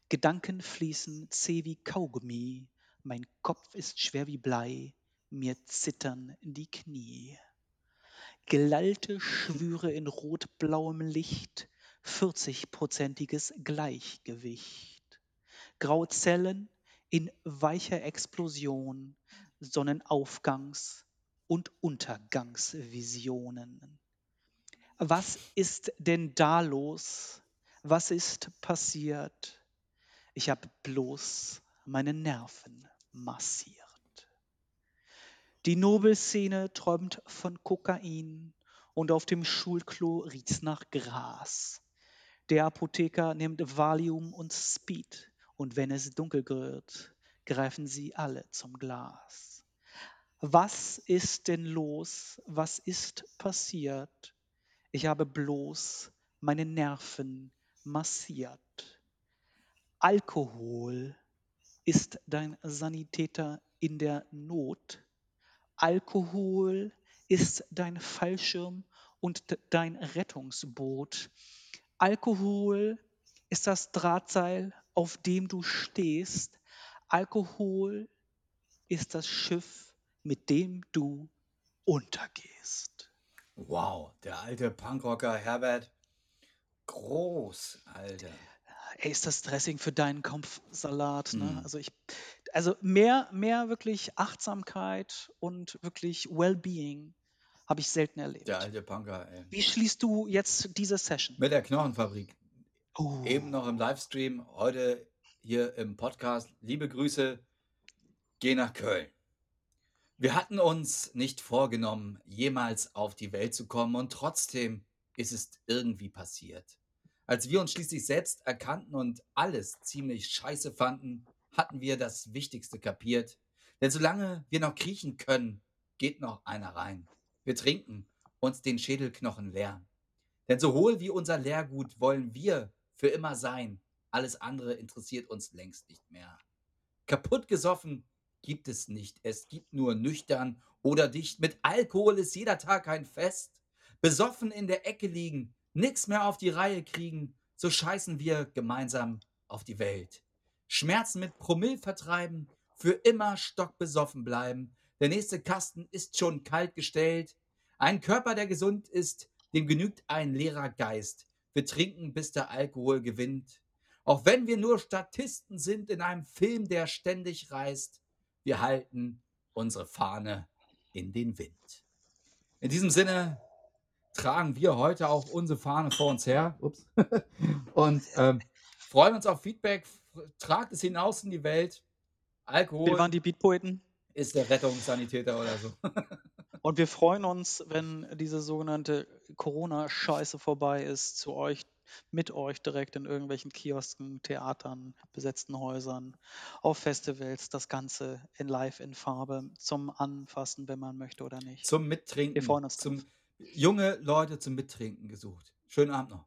Gedanken fließen zäh wie Kaugummi. Mein Kopf ist schwer wie Blei. Mir zittern die Knie. Gelallte Schwüre in rot-blauem Licht. 40-prozentiges Gleichgewicht. Graue Zellen in weicher Explosion. Sonnenaufgangs- und Untergangsvisionen. Was ist denn da los? Was ist passiert? Ich habe bloß meine Nerven massiert. Die Nobelszene träumt von Kokain und auf dem Schulklo riecht's nach Gras. Der Apotheker nimmt Valium und Speed und wenn es dunkel wird, greifen sie alle zum Glas. Was ist denn los? Was ist passiert? Ich habe bloß meine Nerven massiert. Alkohol ist dein Sanitäter in der Not. Alkohol ist dein Fallschirm und dein Rettungsboot. Alkohol ist das Drahtseil, auf dem du stehst. Alkohol ist das Schiff, mit dem du untergehst. Wow, der alte Punkrocker Herbert. Groß, Alter. Ey, ist das Dressing für deinen Kopfsalat, ne? Mhm. Also ich, also mehr, mehr wirklich Achtsamkeit und wirklich Wellbeing habe ich selten erlebt. Der alte Punker, ey. Wie schließt du jetzt diese Session? Mit der Knochenfabrik. Oh, Eben noch im Livestream, heute hier im Podcast. Liebe Grüße, geh nach Köln. Wir hatten uns nicht vorgenommen, jemals auf die Welt zu kommen und trotzdem ist es irgendwie passiert. Als wir uns schließlich selbst erkannten und alles ziemlich scheiße fanden, hatten wir das Wichtigste kapiert. Denn solange wir noch kriechen können, geht noch einer rein. Wir trinken uns den Schädelknochen leer. Denn so hohl wie unser Leergut wollen wir für immer sein. Alles andere interessiert uns längst nicht mehr. Kaputt gesoffen gibt es nicht. Es gibt nur nüchtern oder dicht. Mit Alkohol ist jeder Tag ein Fest. Besoffen in der Ecke liegen, nix mehr auf die Reihe kriegen, so scheißen wir gemeinsam auf die Welt. Schmerzen mit Promille vertreiben, für immer stockbesoffen bleiben. Der nächste Kasten ist schon kalt gestellt. Ein Körper, der gesund ist, dem genügt ein leerer Geist. Wir trinken, bis der Alkohol gewinnt. Auch wenn wir nur Statisten sind in einem Film, der ständig reißt, wir halten unsere Fahne in den Wind. In diesem Sinne tragen wir heute auch unsere Fahne vor uns her. Ups. <laughs> Und ähm, freuen uns auf Feedback. Tragt es hinaus in die Welt. wir Alkohol waren die Beatpoeten ist der Rettungssanitäter oder so. <laughs> und wir freuen uns, wenn diese sogenannte Corona-Scheiße vorbei ist, zu euch, mit euch direkt in irgendwelchen Kiosken, Theatern, besetzten Häusern, auf Festivals, das Ganze in live in Farbe zum Anfassen, wenn man möchte oder nicht. Zum Wir Mittrinken. freuen uns drauf. Zum junge Leute zum Mittrinken gesucht. Schönen Abend noch.